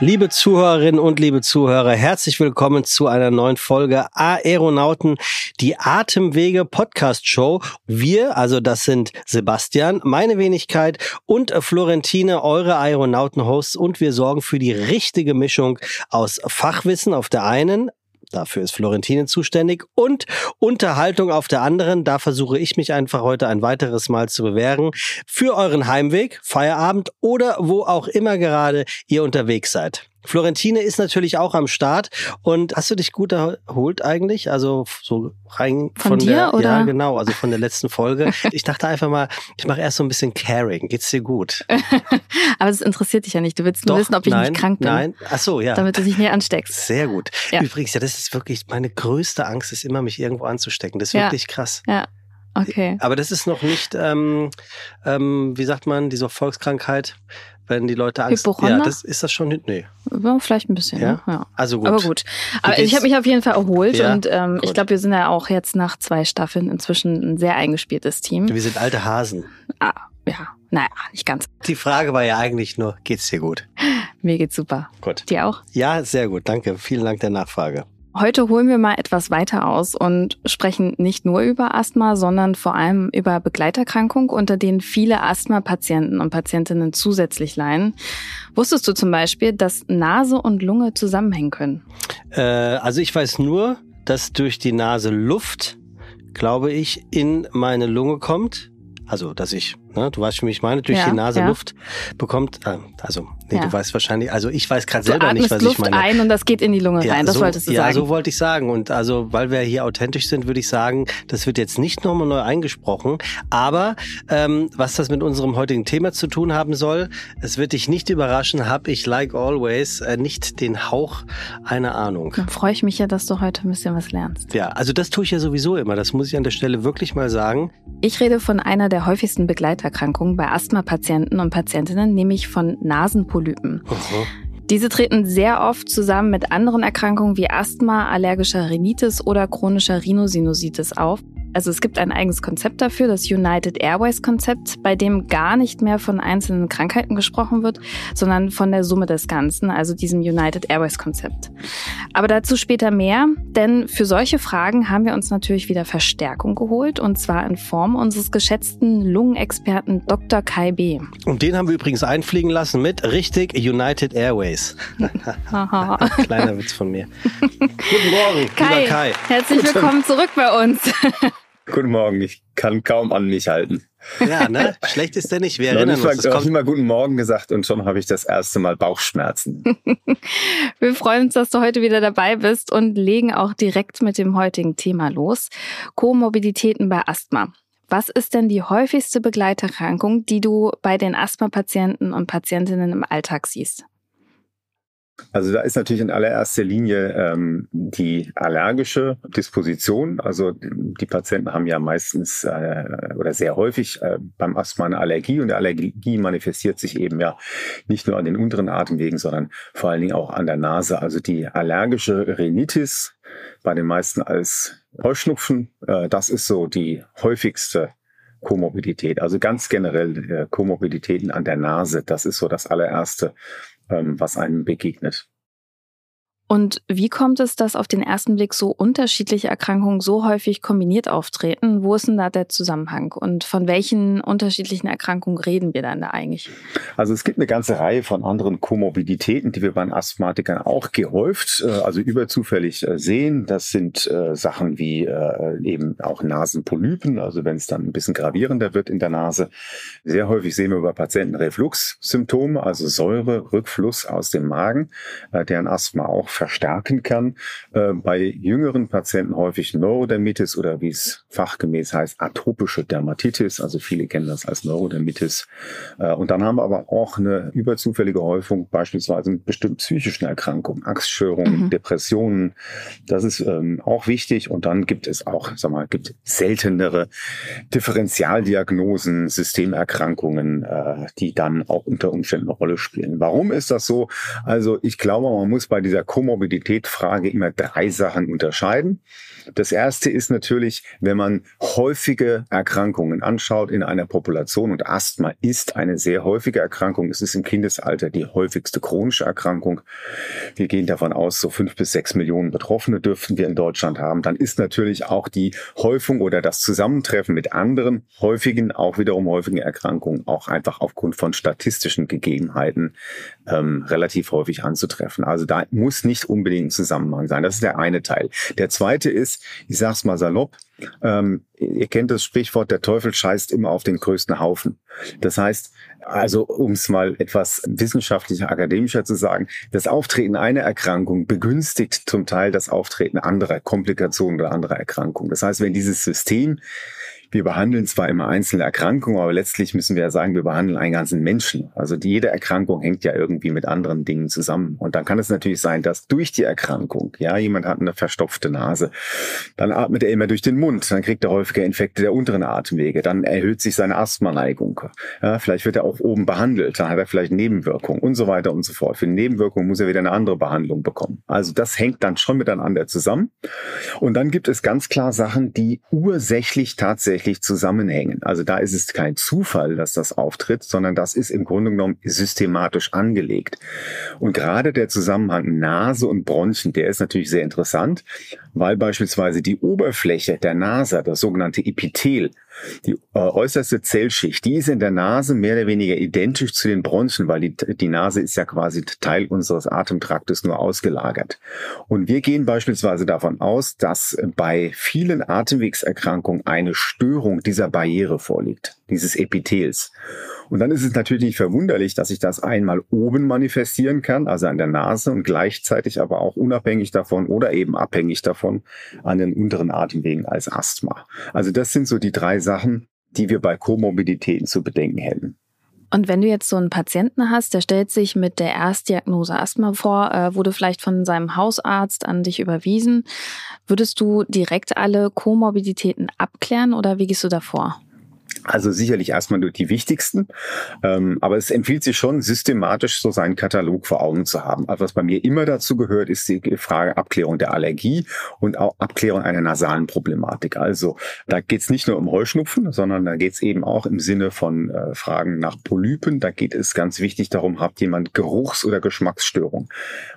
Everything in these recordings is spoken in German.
Liebe Zuhörerinnen und liebe Zuhörer, herzlich willkommen zu einer neuen Folge Aeronauten, die Atemwege Podcast Show. Wir, also das sind Sebastian, meine Wenigkeit und Florentine, eure Aeronauten-Hosts und wir sorgen für die richtige Mischung aus Fachwissen auf der einen, Dafür ist Florentine zuständig. Und Unterhaltung auf der anderen. Da versuche ich mich einfach heute ein weiteres Mal zu bewähren. Für euren Heimweg, Feierabend oder wo auch immer gerade ihr unterwegs seid. Florentine ist natürlich auch am Start. Und hast du dich gut erholt eigentlich? Also so rein von, von dir, der, oder? ja genau, also von der letzten Folge. ich dachte einfach mal, ich mache erst so ein bisschen Caring. Geht's dir gut? Aber es interessiert dich ja nicht. Du willst nur Doch, wissen, ob ich nein, nicht krank bin. Nein, ach so, ja. Damit du dich nicht ansteckst. Sehr gut. Ja. Übrigens, ja, das ist wirklich meine größte Angst, ist immer mich irgendwo anzustecken. Das ist Ja. wirklich krass. Ja. Okay. Aber das ist noch nicht, ähm, ähm, wie sagt man, diese Volkskrankheit, wenn die Leute Angst Hypochonder? Ja, das ist das schon. Nee. Ja, vielleicht ein bisschen. Ja? Ne? ja. Also gut. Aber gut. Aber ich habe mich auf jeden Fall erholt Ja, und ähm, ich glaube, wir sind ja auch jetzt nach zwei Staffeln inzwischen ein sehr eingespieltes Team. Wir sind alte Hasen. Ah, ja, naja, nicht ganz. Die Frage war ja eigentlich nur, geht's dir gut? Mir geht's super. Gut. Dir auch? Ja, sehr gut. Danke. Vielen Dank der Nachfrage. Heute holen wir mal etwas weiter aus und sprechen nicht nur über Asthma, sondern vor allem über Begleiterkrankung, unter denen viele Asthma-Patienten und Patientinnen zusätzlich leiden. Wusstest du zum Beispiel, dass Nase und Lunge zusammenhängen können? Äh, also ich weiß nur, dass durch die Nase Luft, glaube ich, in meine Lunge kommt. Also, dass ich, ne, du weißt, wie ich meine, durch Ja, die Nase ja. Luft bekommt. Äh, also, nee, Ja. du weißt wahrscheinlich, also ich weiß gerade selber nicht, was Luft ich meine. ein und das geht in die Lunge rein. Das so, wolltest du ja, sagen. so wollte ich sagen. Und also, weil wir hier authentisch sind, würde ich sagen, das wird jetzt nicht nochmal neu eingesprochen. Aber ähm, was das mit unserem heutigen Thema zu tun haben soll, es wird dich nicht überraschen, habe ich, like always, äh, nicht den Hauch einer Ahnung. Dann freue ich mich ja, dass du heute ein bisschen was lernst. Ja, also das tue ich ja sowieso immer. Das muss ich an der Stelle wirklich mal sagen. Ich rede von einer der häufigsten Begleiterkrankungen bei Asthma-Patienten und Patientinnen, nämlich von Nasenpolypen. Diese treten sehr oft zusammen mit anderen Erkrankungen wie Asthma, allergischer Rhinitis oder chronischer Rhinosinusitis auf. Also es gibt ein eigenes Konzept dafür, das United Airways Konzept, bei dem gar nicht mehr von einzelnen Krankheiten gesprochen wird, sondern von der Summe des Ganzen, also diesem United Airways Konzept. Aber dazu später mehr, denn für solche Fragen haben wir uns natürlich wieder Verstärkung geholt und zwar in Form unseres geschätzten Lungenexperten Dr. Kai B. Und den haben wir übrigens einfliegen lassen mit richtig United Airways. Kleiner Witz von mir. Guten Morgen, Kai, lieber Kai. herzlich willkommen zurück bei uns. Guten Morgen, ich kann kaum an mich halten. Ja, ne? Schlecht ist der nicht. Wir erinnern nicht mal, uns. Kommt nicht mal guten Morgen gesagt und schon habe ich das erste Mal Bauchschmerzen. Wir freuen uns, dass du heute wieder dabei bist und legen auch direkt mit dem heutigen Thema los. Komorbiditäten bei Asthma. Was ist denn die häufigste Begleiterkrankung, die du bei den Asthma-Patienten und Patientinnen im Alltag siehst? Also da ist natürlich in allererster Linie ähm, die allergische Disposition. Also die Patienten haben ja meistens äh, oder sehr häufig äh, beim Asthma eine Allergie und die Allergie manifestiert sich eben ja nicht nur an den unteren Atemwegen, sondern vor allen Dingen auch an der Nase. Also die allergische Rhinitis bei den meisten als Heuschnupfen, äh, das ist so die häufigste Komorbidität. Also ganz generell äh, Komorbiditäten an der Nase, das ist so das allererste, ähm, was einem begegnet. Und wie kommt es, dass auf den ersten Blick so unterschiedliche Erkrankungen so häufig kombiniert auftreten? Wo ist denn da der Zusammenhang? Und von welchen unterschiedlichen Erkrankungen reden wir dann da eigentlich? Also es gibt eine ganze Reihe von anderen Komorbiditäten, die wir bei Asthmatikern auch gehäuft, äh, also überzufällig äh, sehen. Das sind äh, Sachen wie eben auch Nasenpolypen, also wenn es dann ein bisschen gravierender wird in der Nase. Sehr häufig sehen wir bei Patienten Refluxsymptome, also Säure, Rückfluss aus dem Magen, der ein Asthma auch verstärken kann. Äh, bei jüngeren Patienten häufig Neurodermitis oder wie es fachgemäß heißt, atopische Dermatitis. Also viele kennen das als Neurodermitis. Äh, und dann haben wir aber auch eine überzufällige Häufung beispielsweise mit bestimmten psychischen Erkrankungen, Angststörungen, mhm. Depressionen. Das ist ähm, auch wichtig. Und dann gibt es auch, sag mal, gibt seltenere Differentialdiagnosen, Systemerkrankungen, äh, die dann auch unter Umständen eine Rolle spielen. Warum ist das so? Also ich glaube, man muss bei dieser Komorbidität-Frage immer drei Sachen unterscheiden. Das erste ist natürlich, wenn man häufige Erkrankungen anschaut in einer Population und Asthma ist eine sehr häufige Erkrankung. Es ist im Kindesalter die häufigste chronische Erkrankung. Wir gehen davon aus, so fünf bis sechs Millionen Betroffene dürften wir in Deutschland haben. Dann ist natürlich auch die Häufung oder das Zusammentreffen mit anderen häufigen, auch wiederum häufigen Erkrankungen auch einfach aufgrund von statistischen Gegebenheiten ähm, relativ häufig anzutreffen. Also da muss nicht unbedingt ein Zusammenhang sein. Das ist der eine Teil. Der zweite ist, ich sag's mal salopp, ähm, ihr kennt das Sprichwort, der Teufel scheißt immer auf den größten Haufen. Das heißt, also um es mal etwas wissenschaftlicher, akademischer zu sagen, das Auftreten einer Erkrankung begünstigt zum Teil das Auftreten anderer Komplikationen oder anderer Erkrankungen. Das heißt, wenn dieses System wir behandeln zwar immer einzelne Erkrankungen, aber letztlich müssen wir ja sagen, wir behandeln einen ganzen Menschen. Also jede Erkrankung hängt ja irgendwie mit anderen Dingen zusammen. Und dann kann es natürlich sein, dass durch die Erkrankung, ja, jemand hat eine verstopfte Nase, dann atmet er immer durch den Mund, dann kriegt er häufiger Infekte der unteren Atemwege, dann erhöht sich seine Asthmaneigung. Ja, vielleicht wird er auch oben behandelt, dann hat er vielleicht Nebenwirkungen und so weiter und so fort. Für Nebenwirkungen muss er wieder eine andere Behandlung bekommen. Also das hängt dann schon miteinander zusammen. Und dann gibt es ganz klar Sachen, die ursächlich tatsächlich tatsächlich zusammenhängen. Also da ist es kein Zufall, dass das auftritt, sondern das ist im Grunde genommen systematisch angelegt. Und gerade der Zusammenhang Nase und Bronchien, der ist natürlich sehr interessant, weil beispielsweise die Oberfläche der Nase, das sogenannte Epithel, die äh, äußerste Zellschicht, die ist in der Nase mehr oder weniger identisch zu den Bronchien, weil die, die Nase ist ja quasi Teil unseres Atemtraktes nur ausgelagert. Und wir gehen beispielsweise davon aus, dass bei vielen Atemwegserkrankungen eine Störung dieser Barriere vorliegt, dieses Epithels. Und dann ist es natürlich nicht verwunderlich, dass sich das einmal oben manifestieren kann, also an der Nase und gleichzeitig aber auch unabhängig davon oder eben abhängig davon an den unteren Atemwegen als Asthma. Also das sind so die drei Sachen, die wir bei Komorbiditäten zu bedenken hätten. Und wenn du jetzt so einen Patienten hast, der stellt sich mit der Erstdiagnose Asthma vor, äh, wurde vielleicht von seinem Hausarzt an dich überwiesen, würdest du direkt alle Komorbiditäten abklären oder wie gehst du davor? Also sicherlich erstmal nur die wichtigsten, ähm, aber es empfiehlt sich schon, systematisch so seinen Katalog vor Augen zu haben. Also was bei mir immer dazu gehört, ist die Frage Abklärung der Allergie und auch Abklärung einer nasalen Problematik. Also da geht es nicht nur um Heuschnupfen, sondern da geht es eben auch im Sinne von äh, Fragen nach Polypen. Da geht es ganz wichtig darum, hat jemand Geruchs- oder Geschmacksstörung,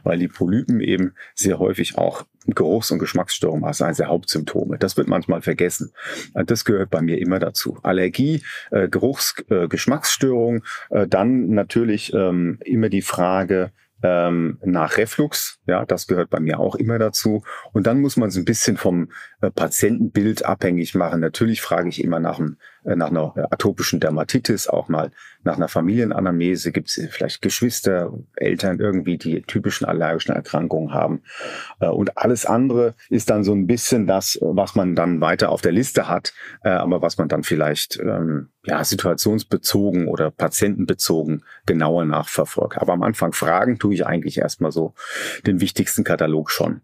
weil die Polypen eben sehr häufig auch Geruchs- und Geschmacksstörungen als eines der Hauptsymptome. Das wird manchmal vergessen. Äh, das gehört bei mir immer dazu. Allergie, äh, Geruchs-, äh, Geschmacksstörung, äh, dann natürlich ähm, immer die Frage, ähm, nach Reflux. Ja, das gehört bei mir auch immer dazu. Und dann muss man es ein bisschen vom äh, Patientenbild abhängig machen. Natürlich frage ich immer nach, einem, nach einer atopischen Dermatitis, auch mal nach einer Familienanamnese. Gibt es vielleicht Geschwister, Eltern irgendwie, die typischen allergischen Erkrankungen haben. Äh, und alles andere ist dann so ein bisschen das, was man dann weiter auf der Liste hat, äh, aber was man dann vielleicht ähm, ja, situationsbezogen oder patientenbezogen genauer nachverfolgt. Aber am Anfang fragen tue ich eigentlich erstmal so den wichtigsten Katalog schon.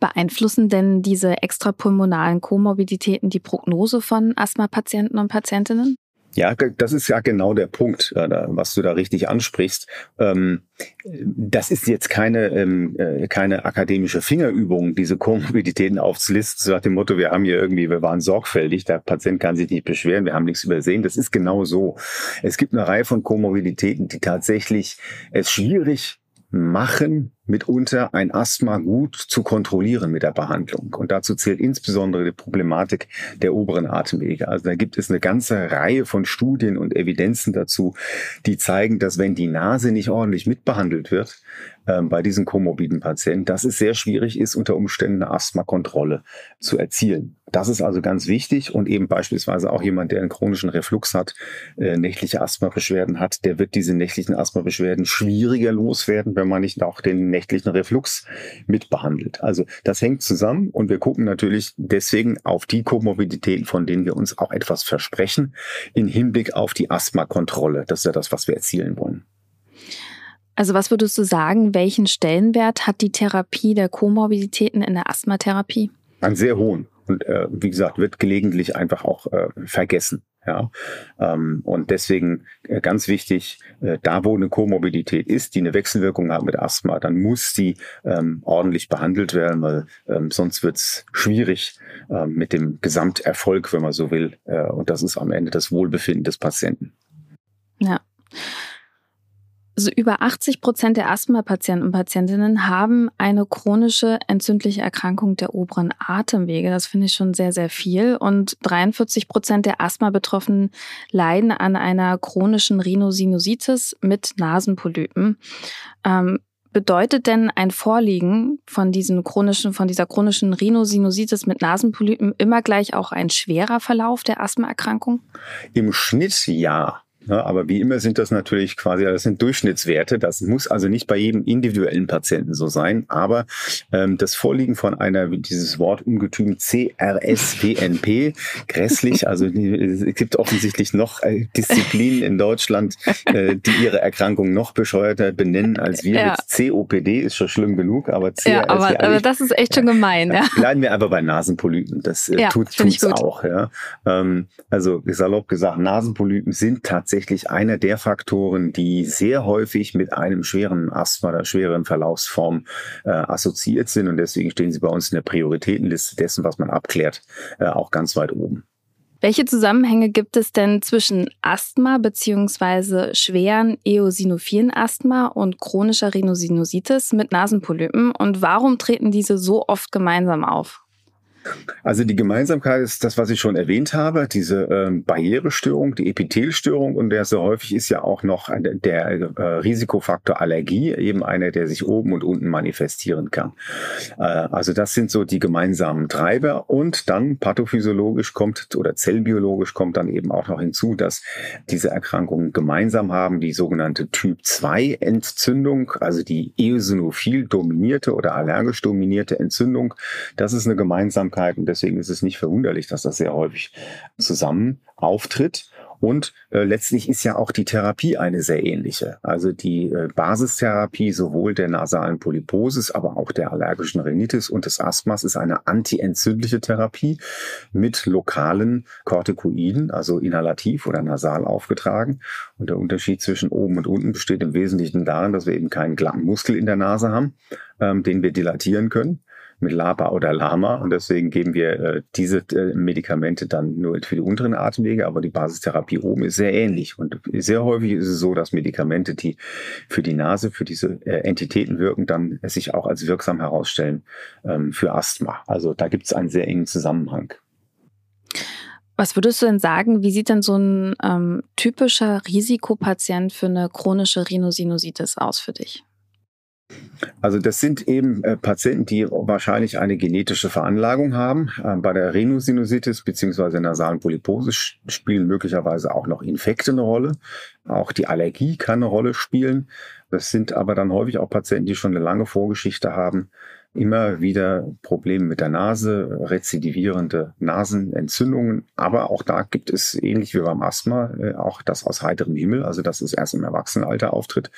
Beeinflussen denn diese extrapulmonalen Komorbiditäten die Prognose von Asthma-Patienten und Patientinnen? Ja, das ist ja genau der Punkt, was du da richtig ansprichst. Ähm, das ist jetzt keine, ähm, äh, keine akademische Fingerübung, diese Komorbiditäten aufzulisten, so nach dem Motto, wir haben hier irgendwie, wir waren sorgfältig, der Patient kann sich nicht beschweren, wir haben nichts übersehen. Das ist genau so. Es gibt eine Reihe von Komorbiditäten, die tatsächlich es schwierig machen, mitunter ein Asthma gut zu kontrollieren mit der Behandlung. Und dazu zählt insbesondere die Problematik der oberen Atemwege. Also da gibt es eine ganze Reihe von Studien und Evidenzen dazu, die zeigen, dass wenn die Nase nicht ordentlich mitbehandelt wird, ähm, bei diesen komorbiden Patienten, dass es sehr schwierig ist, unter Umständen eine Asthmakontrolle zu erzielen. Das ist also ganz wichtig und eben beispielsweise auch jemand, der einen chronischen Reflux hat, äh, nächtliche Asthmabeschwerden hat, der wird diese nächtlichen Asthmabeschwerden schwieriger loswerden, wenn man nicht auch den nächtlichen Reflux mitbehandelt. Also das hängt zusammen und wir gucken natürlich deswegen auf die Komorbiditäten, von denen wir uns auch etwas versprechen, in Hinblick auf die Asthmakontrolle. Das ist ja das, was wir erzielen wollen. Also was würdest du sagen, welchen Stellenwert hat die Therapie der Komorbiditäten in der Asthmatherapie? Einen sehr hohen. Und äh, wie gesagt, wird gelegentlich einfach auch äh, vergessen. Ja, ähm, und deswegen äh, ganz wichtig, äh, da wo eine Komorbidität ist, die eine Wechselwirkung hat mit Asthma, dann muss die ähm, ordentlich behandelt werden, weil ähm, sonst wird's schwierig ähm, mit dem Gesamterfolg, wenn man so will. Äh, und das ist am Ende das Wohlbefinden des Patienten. Ja. Also über 80 Prozent der Asthma-Patienten und Patientinnen haben eine chronische entzündliche Erkrankung der oberen Atemwege. Das finde ich schon sehr, sehr viel. Und 43 Prozent der Asthma-Betroffenen leiden an einer chronischen Rhinosinusitis mit Nasenpolypen. Ähm, bedeutet denn ein Vorliegen von diesen chronischen, von dieser chronischen Rhinosinusitis mit Nasenpolypen immer gleich auch ein schwerer Verlauf der Asthmaerkrankung? Im Schnitt ja. Ja, aber wie immer sind das natürlich quasi, das sind Durchschnittswerte. Das muss also nicht bei jedem individuellen Patienten so sein. Aber ähm, das Vorliegen von einer, dieses Wort ungetüm CRSVNP, grässlich, also es gibt offensichtlich noch äh, Disziplinen in Deutschland, äh, die ihre Erkrankung noch bescheuerter benennen als wir. Ja. COPD ist schon schlimm genug, aber CRSVNP. Ja, aber, aber das ist echt schon gemein. Ja. Bleiben wir aber bei Nasenpolypen. Das äh, ja, tut, tut's auch. Ja. Ähm, also salopp gesagt, Nasenpolypen sind tatsächlich tatsächlich einer der Faktoren, die sehr häufig mit einem schweren Asthma oder schweren Verlaufsform äh, assoziiert sind. Und deswegen stehen sie bei uns in der Prioritätenliste dessen, was man abklärt, äh, auch ganz weit oben. Welche Zusammenhänge gibt es denn zwischen Asthma bzw. schweren eosinophilen Asthma und chronischer Rhinosinusitis mit Nasenpolypen und warum treten diese so oft gemeinsam auf? Also die Gemeinsamkeit ist das, was ich schon erwähnt habe, diese ähm, Barrierestörung, die Epithelstörung und der so häufig ist ja auch noch der äh, Risikofaktor Allergie, eben einer, der sich oben und unten manifestieren kann. Äh, also das sind so die gemeinsamen Treiber und dann pathophysiologisch kommt oder zellbiologisch kommt dann eben auch noch hinzu, dass diese Erkrankungen gemeinsam haben, die sogenannte Typ 2 Entzündung, also die eosinophil dominierte oder allergisch dominierte Entzündung. Das ist eine Gemeinsamkeit Und deswegen ist es nicht verwunderlich, dass das sehr häufig zusammen auftritt. Und äh, letztlich ist ja auch die Therapie eine sehr ähnliche. Also die äh, Basistherapie sowohl der nasalen Polyposis, aber auch der allergischen Rhinitis und des Asthmas ist eine antientzündliche Therapie mit lokalen Corticoiden, also inhalativ oder nasal aufgetragen. Und der Unterschied zwischen oben und unten besteht im Wesentlichen darin, dass wir eben keinen glatten Muskel in der Nase haben, ähm, den wir dilatieren können mit LABA oder LAMA und deswegen geben wir äh, diese äh, Medikamente dann nur für die unteren Atemwege, aber die Basistherapie oben ist sehr ähnlich und sehr häufig ist es so, dass Medikamente, die für die Nase, für diese äh, Entitäten wirken, dann sich auch als wirksam herausstellen ähm, für Asthma. Also da gibt es einen sehr engen Zusammenhang. Was würdest du denn sagen, wie sieht denn so ein ähm, typischer Risikopatient für eine chronische Rhinosinusitis aus für dich? Also das sind eben äh, Patienten, die wahrscheinlich eine genetische Veranlagung haben. Äh, bei der Rhinosinusitis bzw. nasalen Polypose spielen möglicherweise auch noch Infekte eine Rolle. Auch die Allergie kann eine Rolle spielen. Das sind aber dann häufig auch Patienten, die schon eine lange Vorgeschichte haben immer wieder Probleme mit der Nase, rezidivierende Nasenentzündungen. Aber auch da gibt es, ähnlich wie beim Asthma, äh, auch das aus heiterem Himmel, also dass es erst im Erwachsenenalter auftritt.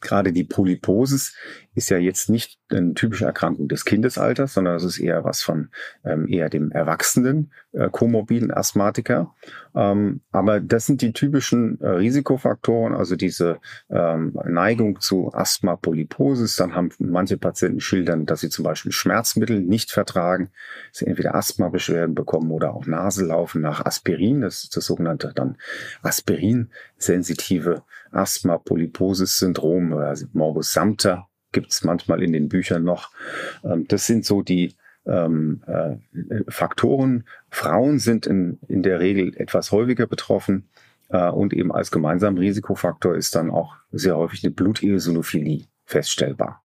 Gerade die Polyposis ist ja jetzt nicht eine typische Erkrankung des Kindesalters, sondern das ist eher was von ähm, eher dem erwachsenen äh, komorbiden Asthmatiker. Ähm, aber das sind die typischen äh, Risikofaktoren, also diese ähm, Neigung zu Asthma, Polyposis. Dann haben manche Patienten schildern, dass sie zum Beispiel Schmerzmittel nicht vertragen, sie entweder Asthma-Beschwerden bekommen oder auch Nasellaufen nach Aspirin. Das ist das sogenannte dann Aspirin-sensitive Asthma-Polyposis-Syndrom oder Morbus Samter gibt es manchmal in den Büchern noch. Ähm, das sind so die ähm, äh, Faktoren. Frauen sind in, in der Regel etwas häufiger betroffen. Äh, und eben als gemeinsamer Risikofaktor ist dann auch sehr häufig eine Bluteosinophilie feststellbar.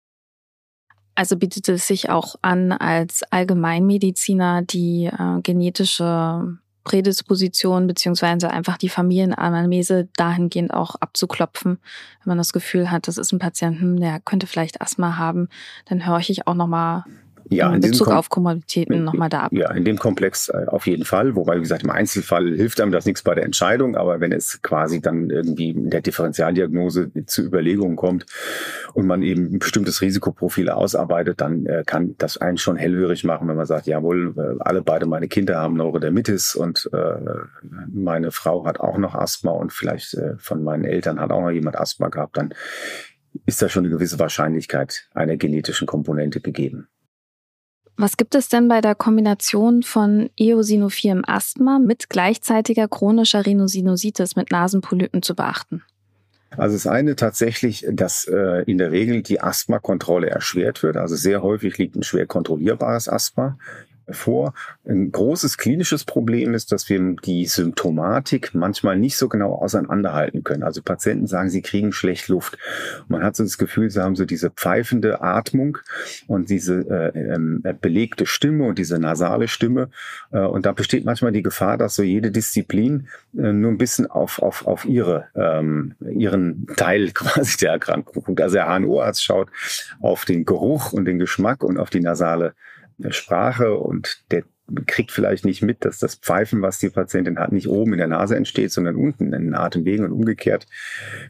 Also bietet es sich auch an, als Allgemeinmediziner die äh, genetische Prädisposition beziehungsweise einfach die Familienanamnese dahingehend auch abzuklopfen. Wenn man das Gefühl hat, das ist ein Patienten, der könnte vielleicht Asthma haben, dann höre ich auch nochmal ja, in Bezug auf Komorbiditäten nochmal da ab. Ja, in dem Komplex äh, auf jeden Fall. Wobei, wie gesagt, im Einzelfall hilft einem das nichts bei der Entscheidung. Aber wenn es quasi dann irgendwie in der Differentialdiagnose zu Überlegungen kommt und man eben ein bestimmtes Risikoprofil ausarbeitet, dann äh, kann das einen schon hellhörig machen, wenn man sagt, jawohl, äh, alle beide meine Kinder haben Neurodermitis und äh, meine Frau hat auch noch Asthma und vielleicht äh, von meinen Eltern hat auch noch jemand Asthma gehabt, dann ist da schon eine gewisse Wahrscheinlichkeit einer genetischen Komponente gegeben. Was gibt es denn bei der Kombination von eosinophilem Asthma mit gleichzeitiger chronischer Rhinosinusitis mit Nasenpolypen zu beachten? Also das eine tatsächlich, dass äh, in der Regel die Asthmakontrolle erschwert wird. Also sehr häufig liegt ein schwer kontrollierbares Asthma vor. Ein großes klinisches Problem ist, dass wir die Symptomatik manchmal nicht so genau auseinanderhalten können. Also Patienten sagen, sie kriegen schlecht Luft. Man hat so das Gefühl, sie haben so diese pfeifende Atmung und diese äh, äh, belegte Stimme und diese nasale Stimme. Äh, und da besteht manchmal die Gefahr, dass so jede Disziplin äh, nur ein bisschen auf, auf, auf ihre, ähm, ihren Teil quasi der Erkrankung guckt. Also der HNO-Arzt schaut auf den Geruch und den Geschmack und auf die nasale Sprache und der kriegt vielleicht nicht mit, dass das Pfeifen, was die Patientin hat, nicht oben in der Nase entsteht, sondern unten in den Atemwegen und umgekehrt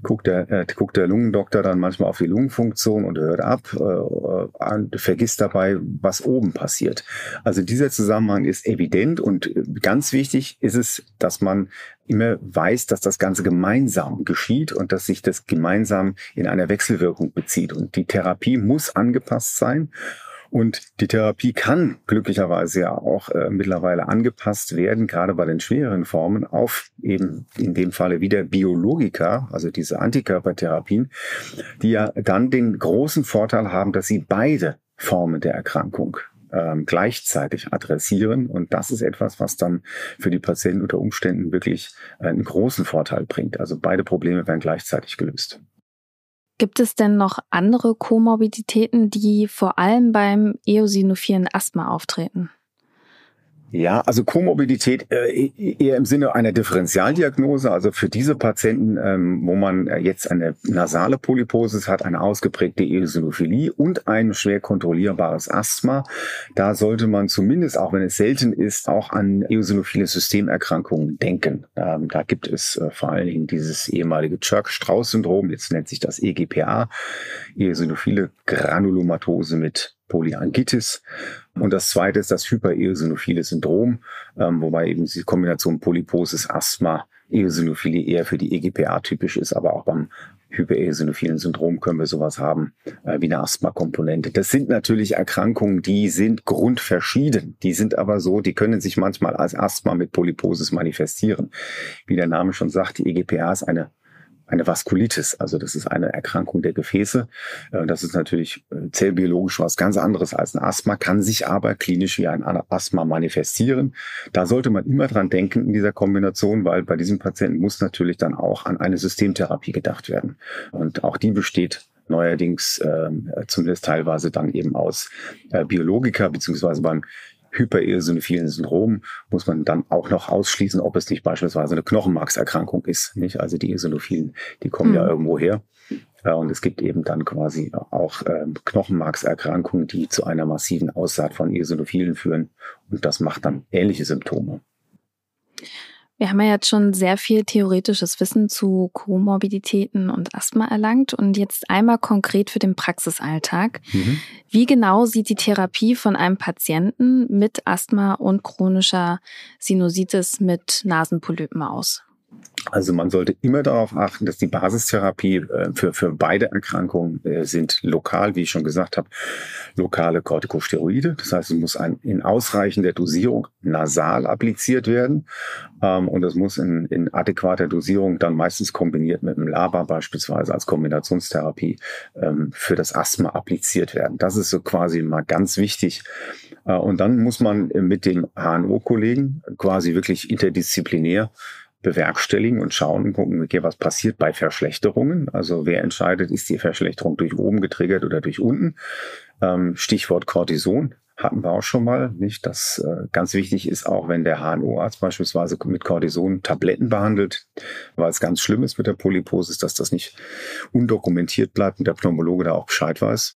guckt der, äh, guckt der Lungendoktor dann manchmal auf die Lungenfunktion und hört ab äh, und vergisst dabei, was oben passiert. Also dieser Zusammenhang ist evident und ganz wichtig ist es, dass man immer weiß, dass das Ganze gemeinsam geschieht und dass sich das gemeinsam in einer Wechselwirkung bezieht. Und die Therapie muss angepasst sein. Und die Therapie kann glücklicherweise ja auch äh, mittlerweile angepasst werden, gerade bei den schwereren Formen, auf eben in dem Falle wieder Biologika, also diese Antikörpertherapien, die ja dann den großen Vorteil haben, dass sie beide Formen der Erkrankung ähm, gleichzeitig adressieren. Und das ist etwas, was dann für die Patienten unter Umständen wirklich einen großen Vorteil bringt. Also beide Probleme werden gleichzeitig gelöst. Gibt es denn noch andere Komorbiditäten, die vor allem beim eosinophilen Asthma auftreten? Ja, also Komorbidität äh, eher im Sinne einer Differentialdiagnose. Also für diese Patienten, ähm, wo man äh, jetzt eine nasale Polyposis hat, eine ausgeprägte Eosinophilie und ein schwer kontrollierbares Asthma, da sollte man zumindest, auch wenn es selten ist, auch an eosinophile Systemerkrankungen denken. Ähm, da gibt es äh, vor allen Dingen dieses ehemalige Church-Strauss-Syndrom, jetzt nennt sich das EGPA, eosinophile Granulomatose mit Polyangitis. Und das zweite ist das hypereosinophile Syndrom, ähm, wobei eben die Kombination Polyposis, Asthma, Eosinophilie eher für die EGPA typisch ist, aber auch beim hypereosinophilen Syndrom können wir sowas haben äh, wie eine Asthma-Komponente. Das sind natürlich Erkrankungen, die sind grundverschieden. Die sind aber so, die können sich manchmal als Asthma mit Polyposis manifestieren. Wie der Name schon sagt, die EGPA ist eine eine Vaskulitis. Also das ist eine Erkrankung der Gefäße. Äh, das ist natürlich äh, zellbiologisch was ganz anderes als ein Asthma, kann sich aber klinisch wie ein Asthma manifestieren. Da sollte man immer dran denken in dieser Kombination, weil bei diesem Patienten muss natürlich dann auch an eine Systemtherapie gedacht werden. Und auch die besteht neuerdings äh, zumindest teilweise dann eben aus äh, Biologika, beziehungsweise beim hypereosinophilen Syndrom muss man dann auch noch ausschließen, ob es nicht beispielsweise eine Knochenmarkserkrankung ist. Nicht? Also die Eosinophilen, die kommen mhm. ja irgendwo her. Und es gibt eben dann quasi auch äh, Knochenmarkserkrankungen, die zu einer massiven Aussaat von Eosinophilen führen. Und das macht dann ähnliche Symptome. Wir haben ja jetzt schon sehr viel theoretisches Wissen zu Komorbiditäten und Asthma erlangt und jetzt einmal konkret für den Praxisalltag. Mhm. Wie genau sieht die Therapie von einem Patienten mit Asthma und chronischer Sinusitis mit Nasenpolypen aus? Also man sollte immer darauf achten, dass die Basistherapie äh, für, für beide Erkrankungen äh, sind lokal, wie ich schon gesagt habe, lokale Corticosteroide. Das heißt, es muss ein, in ausreichender Dosierung nasal appliziert werden. Ähm, und das muss in, in adäquater Dosierung dann meistens kombiniert mit einem LABA beispielsweise als Kombinationstherapie ähm, für das Asthma appliziert werden. Das ist so quasi mal ganz wichtig. Äh, und dann muss man mit den HNO-Kollegen quasi wirklich interdisziplinär bewerkstelligen und schauen und gucken, okay, was passiert bei Verschlechterungen. Also wer entscheidet, ist die Verschlechterung durch oben getriggert oder durch unten. Ähm, Stichwort Cortison hatten wir auch schon mal, nicht? Das äh, ganz wichtig ist auch, wenn der HNO-Arzt beispielsweise mit Cortison Tabletten behandelt, weil es ganz schlimm ist mit der Polyposis, dass das nicht undokumentiert bleibt und der Pneumologe da auch Bescheid weiß.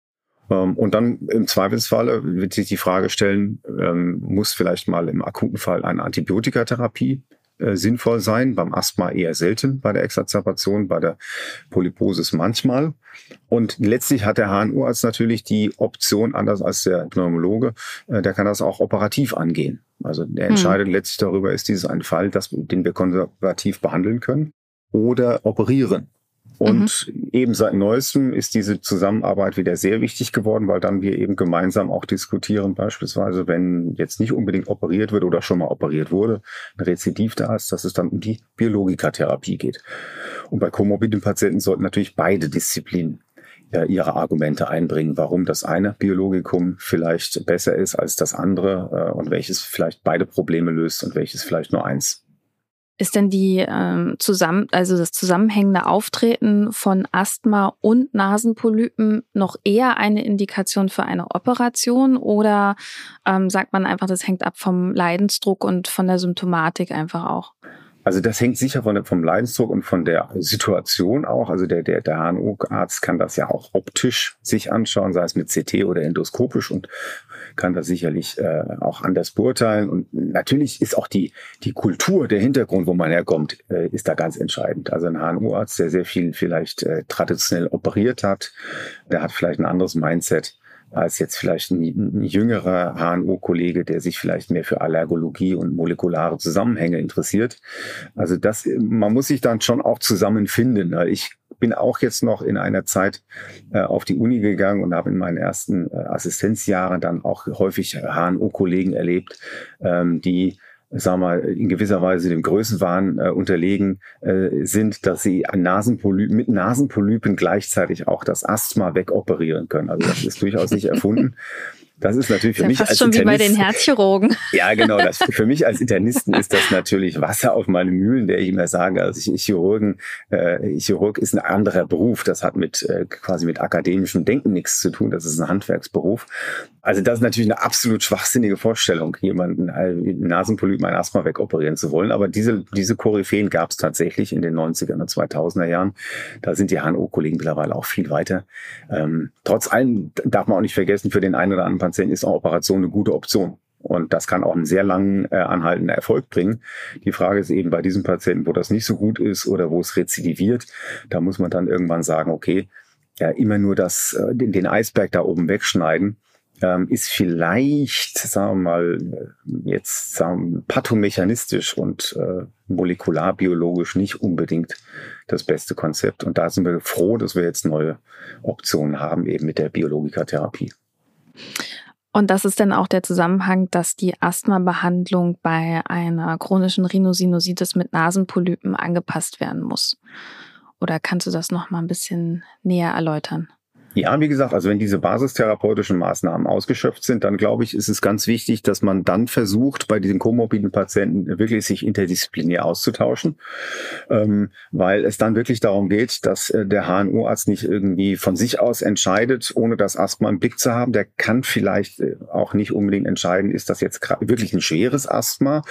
Ähm, und dann im Zweifelsfall wird sich die Frage stellen, ähm, muss vielleicht mal im akuten Fall eine Antibiotikatherapie äh, sinnvoll sein, beim Asthma eher selten, bei der Exazerbation, bei der Polyposis manchmal. Und letztlich hat der HNO-Arzt natürlich die Option, anders als der Pneumologe, äh, der kann das auch operativ angehen. Also der hm. entscheidet hm. letztlich darüber, ist dieses ein Fall, das, den wir konservativ behandeln können oder operieren. Und mhm. eben seit neuestem ist diese Zusammenarbeit wieder sehr wichtig geworden, weil dann wir eben gemeinsam auch diskutieren, beispielsweise, wenn jetzt nicht unbedingt operiert wird oder schon mal operiert wurde, ein Rezidiv da ist, dass es dann um die Biologikatherapie geht. Und bei komorbiden Patienten sollten natürlich beide Disziplinen ihre Argumente einbringen, warum das eine Biologikum vielleicht besser ist als das andere äh, und welches vielleicht beide Probleme löst und welches vielleicht nur eins. Ist denn die ähm, zusammen, also das zusammenhängende Auftreten von Asthma und Nasenpolypen noch eher eine Indikation für eine Operation oder ähm, sagt man einfach, das hängt ab vom Leidensdruck und von der Symptomatik einfach auch? Also das hängt sicher von, vom Leidensdruck und von der Situation auch. Also der, der, der HNO-Arzt kann das ja auch optisch sich anschauen, sei es mit CT oder endoskopisch und kann das sicherlich äh, auch anders beurteilen. Und natürlich ist auch die, die Kultur, der Hintergrund, wo man herkommt, äh, ist da ganz entscheidend. Also ein HNO-Arzt, der sehr viel vielleicht äh, traditionell operiert hat, der hat vielleicht ein anderes Mindset als jetzt vielleicht ein, ein jüngerer HNO-Kollege, der sich vielleicht mehr für Allergologie und molekulare Zusammenhänge interessiert. Also das, man muss sich dann schon auch zusammenfinden. Ich bin auch jetzt noch in einer Zeit äh, auf die Uni gegangen und habe in meinen ersten äh, Assistenzjahren dann auch häufig HNO-Kollegen erlebt, ähm, die sagen wir, in gewisser Weise dem Größenwahn äh, unterlegen äh, sind, dass sie an Nasenpolypen, mit Nasenpolypen gleichzeitig auch das Asthma wegoperieren können. Also das ist durchaus nicht erfunden. Das ist natürlich für ja mich fast als schon Internist, wie bei den Herzchirurgen. Ja, genau. Das, für mich als Internisten ist das natürlich Wasser auf meine Mühlen, der ich immer sage. Also ich, Chirurgen, äh, Chirurg ist ein anderer Beruf. Das hat mit äh, quasi mit akademischem Denken nichts zu tun. Das ist ein Handwerksberuf. Also das ist natürlich eine absolut schwachsinnige Vorstellung, jemanden äh, Nasenpolypen ein Asthma wegoperieren zu wollen. Aber diese diese Koryphäen gab es tatsächlich in den 90er und 2000er Jahren. Da sind die HNO-Kollegen mittlerweile auch viel weiter. Ähm, trotz allem darf man auch nicht vergessen, für den einen oder anderen Patienten ist eine Operation eine gute Option. Und das kann auch einen sehr langen äh, anhaltenden Erfolg bringen. Die Frage ist eben bei diesen Patienten, wo das nicht so gut ist oder wo es rezidiviert, da muss man dann irgendwann sagen, okay, ja, immer nur das, äh, den, den Eisberg da oben wegschneiden, ähm, ist vielleicht, sagen wir mal, äh, jetzt sagen pathomechanistisch und äh, molekularbiologisch nicht unbedingt das beste Konzept. Und da sind wir froh, dass wir jetzt neue Optionen haben, eben mit der Biologikatherapie. Und das ist dann auch der Zusammenhang, dass die Asthma-Behandlung bei einer chronischen Rhinosinusitis mit Nasenpolypen angepasst werden muss. Oder kannst du das noch mal ein bisschen näher erläutern? Ja, wie gesagt, also wenn diese basistherapeutischen Maßnahmen ausgeschöpft sind, dann glaube ich, ist es ganz wichtig, dass man dann versucht, bei diesen komorbiden Patienten wirklich sich interdisziplinär auszutauschen, ähm, weil es dann wirklich darum geht, dass äh, der HNO-Arzt nicht irgendwie von sich aus entscheidet, ohne das Asthma im Blick zu haben. Der kann vielleicht äh, auch nicht unbedingt entscheiden, ist das jetzt wirklich ein schweres Asthma,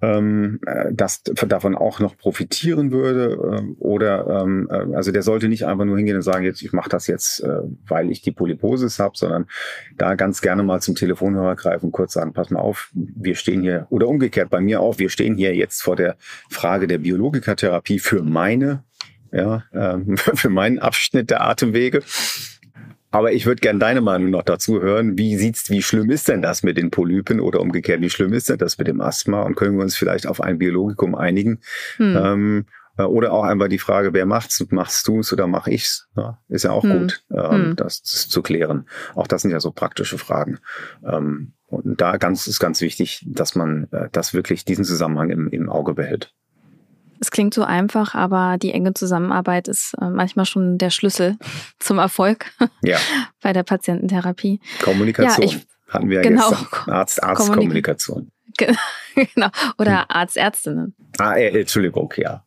ähm, äh, das davon auch noch profitieren würde äh, oder ähm, äh, also der sollte nicht einfach nur hingehen und sagen, jetzt ich mache das jetzt äh, weil ich die Polyposis habe, sondern da ganz gerne mal zum Telefonhörer greifen, kurz sagen, pass mal auf, wir stehen hier, oder umgekehrt bei mir auch, wir stehen hier jetzt vor der Frage der Biologikatherapie für meine, ja, ähm, für meinen Abschnitt der Atemwege. Aber ich würde gerne deine Meinung noch dazu hören. Wie sieht's, wie schlimm ist denn das mit den Polypen oder umgekehrt, wie schlimm ist denn das mit dem Asthma? Und können wir uns vielleicht auf ein Biologikum einigen? Hm. Ähm, äh, oder auch einfach die Frage, wer macht's? Machst du es oder mache ich's? Ja, ist ja auch hm. gut, ähm, hm. das, das, zu klären. Auch das sind ja so praktische Fragen. Ähm, und da ganz ist ganz wichtig, dass man äh, das wirklich diesen Zusammenhang im, im Auge behält. Es klingt so einfach, aber die enge Zusammenarbeit ist äh, manchmal schon der Schlüssel zum Erfolg ja. bei der Patiententherapie. Kommunikation ja, ich, hatten wir ja genau, gestern. Arzt-Arzt-Kommunikation. Genau. Oder Arzt-Ärztinnen. Ah, äh, Entschuldigung, ja.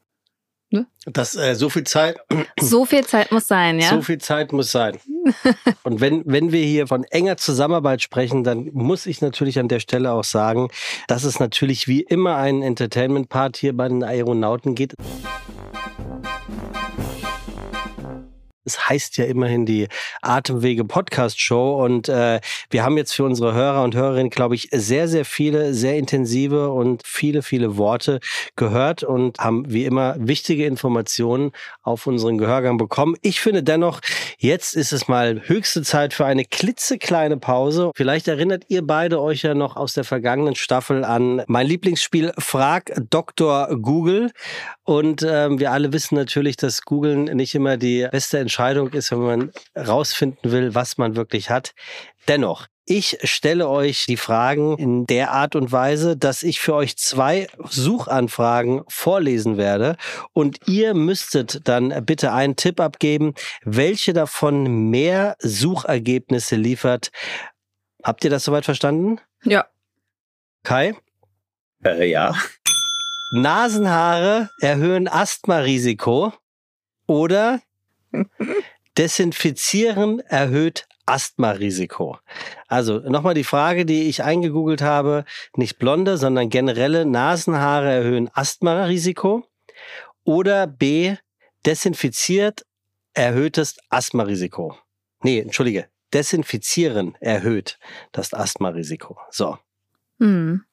Ne? Das, äh, so viel Zeit. So viel Zeit muss sein, ja? So viel Zeit muss sein. Und wenn, wenn wir hier von enger Zusammenarbeit sprechen, dann muss ich natürlich an der Stelle auch sagen, dass es natürlich wie immer einen Entertainment-Part hier bei den Aeronauten geht. Es heißt ja immerhin die Atemwege Podcast Show und äh, wir haben jetzt für unsere Hörer und Hörerinnen, glaube ich, sehr, sehr viele, sehr intensive und viele, viele Worte gehört und haben wie immer wichtige Informationen auf unseren Gehörgang bekommen. Ich finde dennoch, jetzt ist es mal höchste Zeit für eine klitzekleine Pause. Vielleicht erinnert ihr beide euch ja noch aus der vergangenen Staffel an mein Lieblingsspiel Frag Dr. Google. Und ähm, wir alle wissen natürlich, dass Googeln nicht immer die beste Entscheidung ist, wenn man rausfinden will, was man wirklich hat. Dennoch, ich stelle euch die Fragen in der Art und Weise, dass ich für euch zwei Suchanfragen vorlesen werde und ihr müsstet dann bitte einen Tipp abgeben, welche davon mehr Suchergebnisse liefert. Habt ihr das soweit verstanden? Ja. Kai? Äh, ja. Nasenhaare erhöhen Asthmarisiko oder Desinfizieren erhöht Asthmarisiko. Also nochmal die Frage, die ich eingegoogelt habe, nicht blonde, sondern generelle Nasenhaare erhöhen Asthmarisiko oder B, desinfiziert erhöhtes Asthmarisiko. Nee, entschuldige, desinfizieren erhöht das Asthmarisiko. So. Hm.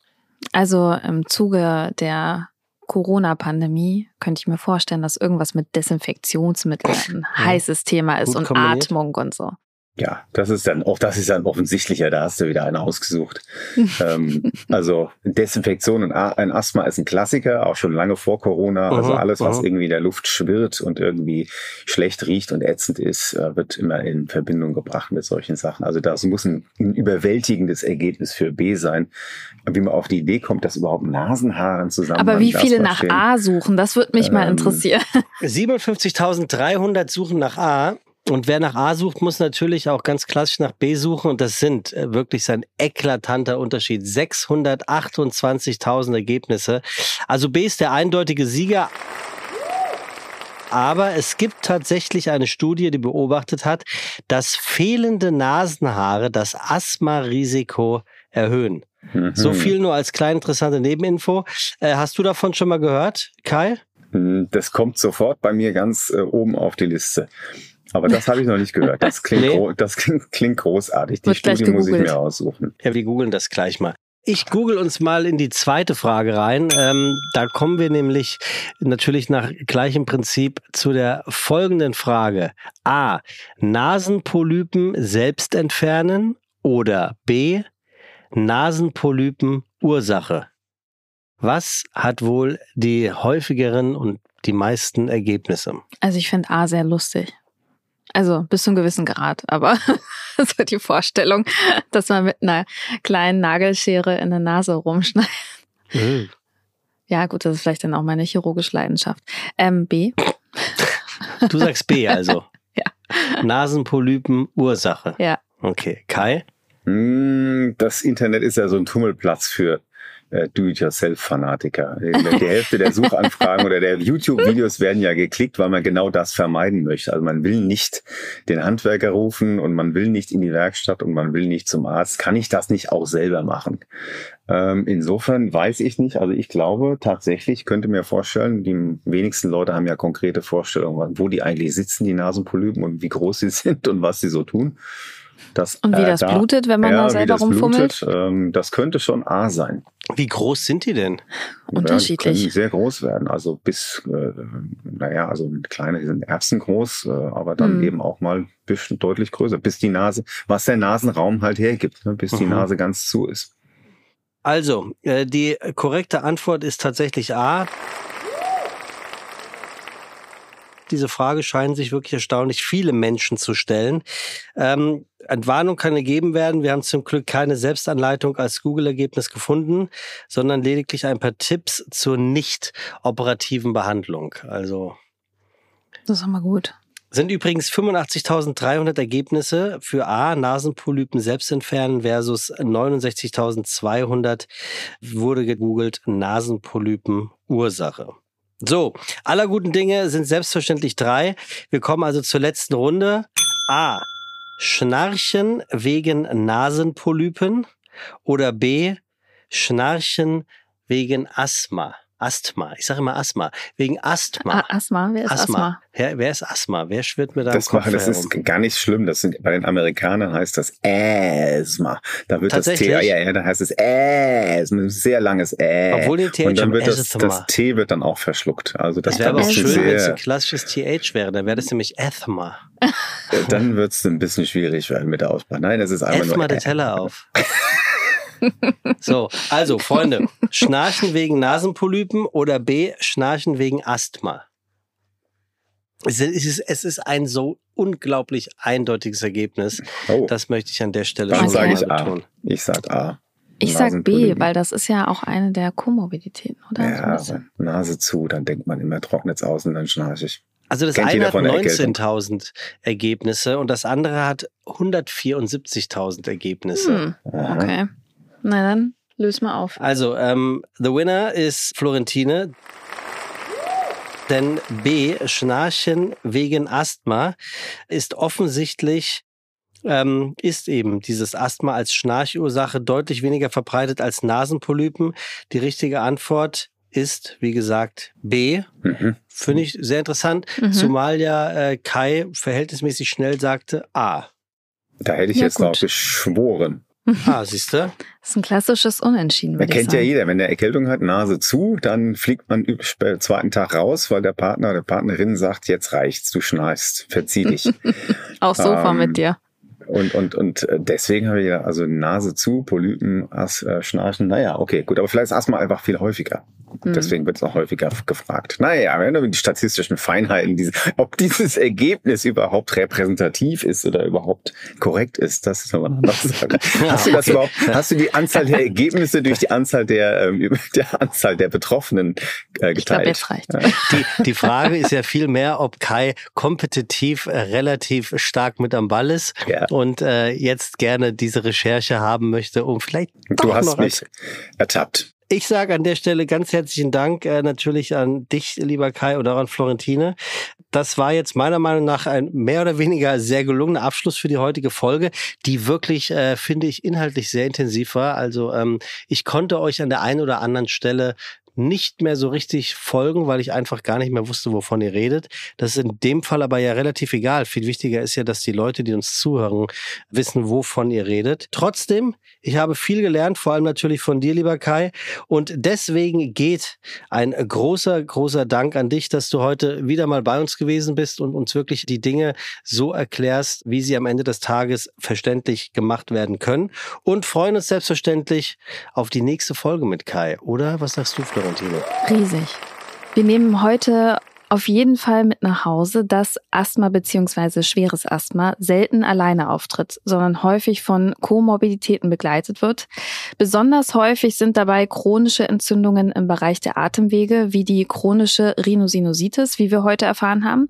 Also im Zuge der Corona-Pandemie könnte ich mir vorstellen, dass irgendwas mit Desinfektionsmitteln ein heißes Thema ist Gut und kombiniert. Atmung und so. Ja, das ist dann, auch das ist dann offensichtlicher, da hast du wieder eine ausgesucht. ähm, also Desinfektion und A- ein Asthma ist ein Klassiker, auch schon lange vor Corona. Also alles, was irgendwie in der Luft schwirrt und irgendwie schlecht riecht und ätzend ist, äh, wird immer in Verbindung gebracht mit solchen Sachen. Also das muss ein, ein überwältigendes Ergebnis für B sein. Wie man auf die Idee kommt, dass überhaupt Nasenhaaren zusammen. Aber wie viele nach A suchen, das würde mich mal Ähm, interessieren. 57.300 suchen nach A. Und wer nach A sucht, muss natürlich auch ganz klassisch nach B suchen. Und das sind äh, wirklich sein eklatanter Unterschied. 628.000 Ergebnisse. Also B ist der eindeutige Sieger. Aber es gibt tatsächlich eine Studie, die beobachtet hat, dass fehlende Nasenhaare das Asthma-Risiko erhöhen. Mhm. So viel nur als kleine interessante Nebeninfo. Äh, hast du davon schon mal gehört, Kai? Hm, Das kommt sofort bei mir ganz äh, oben auf die Liste. Aber das habe ich noch nicht gehört. Das klingt, Nee. gro das klingt, klingt großartig. Die Wird Studie muss ich mir aussuchen. Ja, wir googeln das gleich mal. Ich google uns mal in die zweite Frage rein. Ähm, da kommen wir nämlich natürlich nach gleichem Prinzip zu der folgenden Frage. A. Nasenpolypen selbst entfernen oder B. Nasenpolypen Ursache. Was hat wohl die häufigeren und die meisten Ergebnisse? Also ich finde A sehr lustig. Also bis zu einem gewissen Grad, aber so die Vorstellung, dass man mit einer kleinen Nagelschere in der Nase rumschneidet. Mhm. Ja, gut, das ist vielleicht dann auch meine chirurgische Leidenschaft. Ähm, B. Du sagst B also. Ja. Nasenpolypen Ursache. Ja. Okay. Kai? Hm, Das Internet ist ja so ein Tummelplatz für äh, Do-it-yourself-Fanatiker. Die Hälfte der Suchanfragen oder der YouTube-Videos werden ja geklickt, weil man genau das vermeiden möchte. Also man will nicht den Handwerker rufen und man will nicht in die Werkstatt und man will nicht zum Arzt. Kann ich das nicht auch selber machen? Ähm, insofern weiß ich nicht. Also ich glaube tatsächlich, könnte mir vorstellen, die wenigsten Leute haben ja konkrete Vorstellungen, wo die eigentlich sitzen, die Nasenpolypen und wie groß sie sind und was sie so tun. Das, Und wie äh, das da- blutet, wenn man ja, da wie selber das rumfummelt? Blutet, ähm, das könnte schon A sein. Wie groß sind die denn? Unterschiedlich. Ja, die können sehr groß werden. Also bis, äh, naja, also kleine die sind Erbsen groß, äh, aber dann Hm. eben auch mal ein bisschen deutlich größer, bis die Nase, was der Nasenraum halt hergibt, ne, bis die Mhm. Nase ganz zu ist. Also, äh, die korrekte Antwort ist tatsächlich A. Diese Frage scheinen sich wirklich erstaunlich viele Menschen zu stellen. Ähm, Entwarnung kann gegeben werden. Wir haben zum Glück keine Selbstanleitung als Google-Ergebnis gefunden, sondern lediglich ein paar Tipps zur nicht operativen Behandlung. Also Das ist aber gut. sind übrigens 85.300 Ergebnisse für A, Nasenpolypen selbst entfernen versus 69.200 wurde gegoogelt Nasenpolypen Ursache. So, aller guten Dinge sind selbstverständlich drei. Wir kommen also zur letzten Runde. A. Schnarchen wegen Nasenpolypen oder B. Schnarchen wegen Asthma. Asthma. Ich sage immer Asthma. Wegen Asthma. Ah, Asthma, wer ist Asthma? Asthma? Wer, wer ist Asthma? Wer schwirrt mir da das Kopf machen, Das ist gar nicht schlimm. Das sind, bei den Amerikanern heißt das Asthma. Da wird das T, ja, ja, da heißt es Asthma. Ein sehr langes Ä. Obwohl die TH Und dann wird das, das T wird dann auch verschluckt. Also das, das wäre aber auch schön, wenn es ein klassisches TH wäre. Dann wäre das nämlich Asthma. Dann wird es ein bisschen schwierig werden mit der Aussprache. Nein, das ist einfach Ess nur. mal den Teller auf. So, also Freunde, Schnarchen wegen Nasenpolypen oder B, Schnarchen wegen Asthma. Es ist, es ist ein so unglaublich eindeutiges Ergebnis. Oh. Das möchte ich an der Stelle Dann schon sage ich betonen. A. Ich sag A. Ich sag B, weil das ist ja auch eine der Komorbiditäten, oder? Ja, so Nase zu, dann denkt man immer, trocknet's aus und dann schnarche ich. Also das Kennt eine hat 19.000 Ergebnisse und das andere hat 174.000 Ergebnisse. Hm. Okay. Na dann, löse mal auf. Also, ähm, the winner ist Florentine. Denn B, Schnarchen wegen Asthma, ist offensichtlich ähm, ist eben dieses Asthma als Schnarchursache deutlich weniger verbreitet als Nasenpolypen. Die richtige Antwort ist, wie gesagt, B. Mhm. Finde ich sehr interessant, mhm. zumal ja äh, Kai verhältnismäßig schnell sagte A. Da hätte ich ja, jetzt gut. noch geschworen. Ah, siehst du? Das ist ein klassisches Unentschieden. Man kennt ja jeder, wenn der Erkältung hat, Nase zu, dann fliegt man am zweiten Tag raus, weil der Partner oder Partnerin sagt, jetzt reicht's, du schnarchst, verzieh dich. Auch Sofa ähm, mit dir. Und, und, und äh, deswegen habe ich ja, also Nase zu, Polypen, As, äh, Schnarchen, naja, okay, gut, aber vielleicht ist Asthma einfach viel häufiger. Mhm. Deswegen wird es auch häufiger gefragt. Naja, wenn du die statistischen Feinheiten, diese, ob dieses Ergebnis überhaupt repräsentativ ist oder überhaupt korrekt ist, das ist nochmal eine Sache. hast du das okay. überhaupt, hast du die Anzahl der Ergebnisse durch die Anzahl der, ähm, der Anzahl der Betroffenen äh, geteilt? Ich glaub, jetzt reicht. Die, die Frage ist ja viel mehr, ob Kai kompetitiv äh, relativ stark mit am Ball ist. Ja und äh, jetzt gerne diese Recherche haben möchte, um vielleicht. Du hast mich ertappt. Ich sage an der Stelle ganz herzlichen Dank äh, natürlich an dich, lieber Kai, oder an Florentine. Das war jetzt meiner Meinung nach ein mehr oder weniger sehr gelungener Abschluss für die heutige Folge, die wirklich, äh, finde ich, inhaltlich sehr intensiv war. Also ähm, ich konnte euch an der einen oder anderen Stelle nicht mehr so richtig folgen, weil ich einfach gar nicht mehr wusste, wovon ihr redet. Das ist in dem Fall aber ja relativ egal. Viel wichtiger ist ja, dass die Leute, die uns zuhören, wissen, wovon ihr redet. Trotzdem, ich habe viel gelernt, vor allem natürlich von dir, lieber Kai. Und deswegen geht ein großer, großer Dank an dich, dass du heute wieder mal bei uns gewesen bist und uns wirklich die Dinge so erklärst, wie sie am Ende des Tages verständlich gemacht werden können. Und freuen uns selbstverständlich auf die nächste Folge mit Kai. Oder was sagst du, Florian? Quarantäne? Riesig. Wir nehmen heute auf jeden Fall mit nach Hause, dass Asthma bzw. schweres Asthma selten alleine auftritt, sondern häufig von Komorbiditäten begleitet wird. Besonders häufig sind dabei chronische Entzündungen im Bereich der Atemwege, wie die chronische Rhinosinusitis, wie wir heute erfahren haben.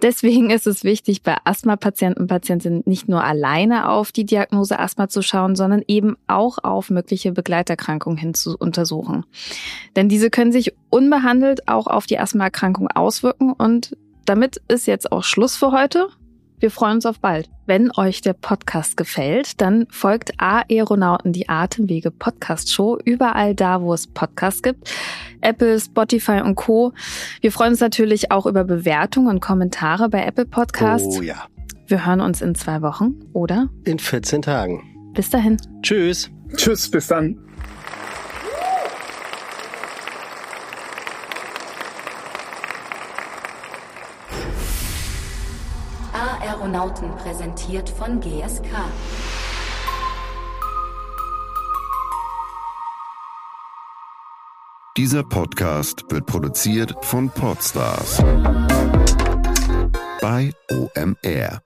Deswegen ist es wichtig, bei Asthma-Patienten und Patientinnen nicht nur alleine auf die Diagnose Asthma zu schauen, sondern eben auch auf mögliche Begleiterkrankungen hin zu untersuchen. Denn diese können sich unbehandelt auch auf die Asthmaerkrankung auswirken. Und damit ist jetzt auch Schluss für heute. Wir freuen uns auf bald. Wenn euch der Podcast gefällt, dann folgt Aeronauten die Atemwege Podcast Show überall da, wo es Podcasts gibt. Apple, Spotify und Co. Wir freuen uns natürlich auch über Bewertungen und Kommentare bei Apple Podcasts. Oh ja. Wir hören uns in zwei Wochen, oder? In 14 Tagen. Bis dahin. Tschüss. Tschüss, bis dann. Aeronauten präsentiert von GSK. Dieser Podcast wird produziert von Podstars bei OMR.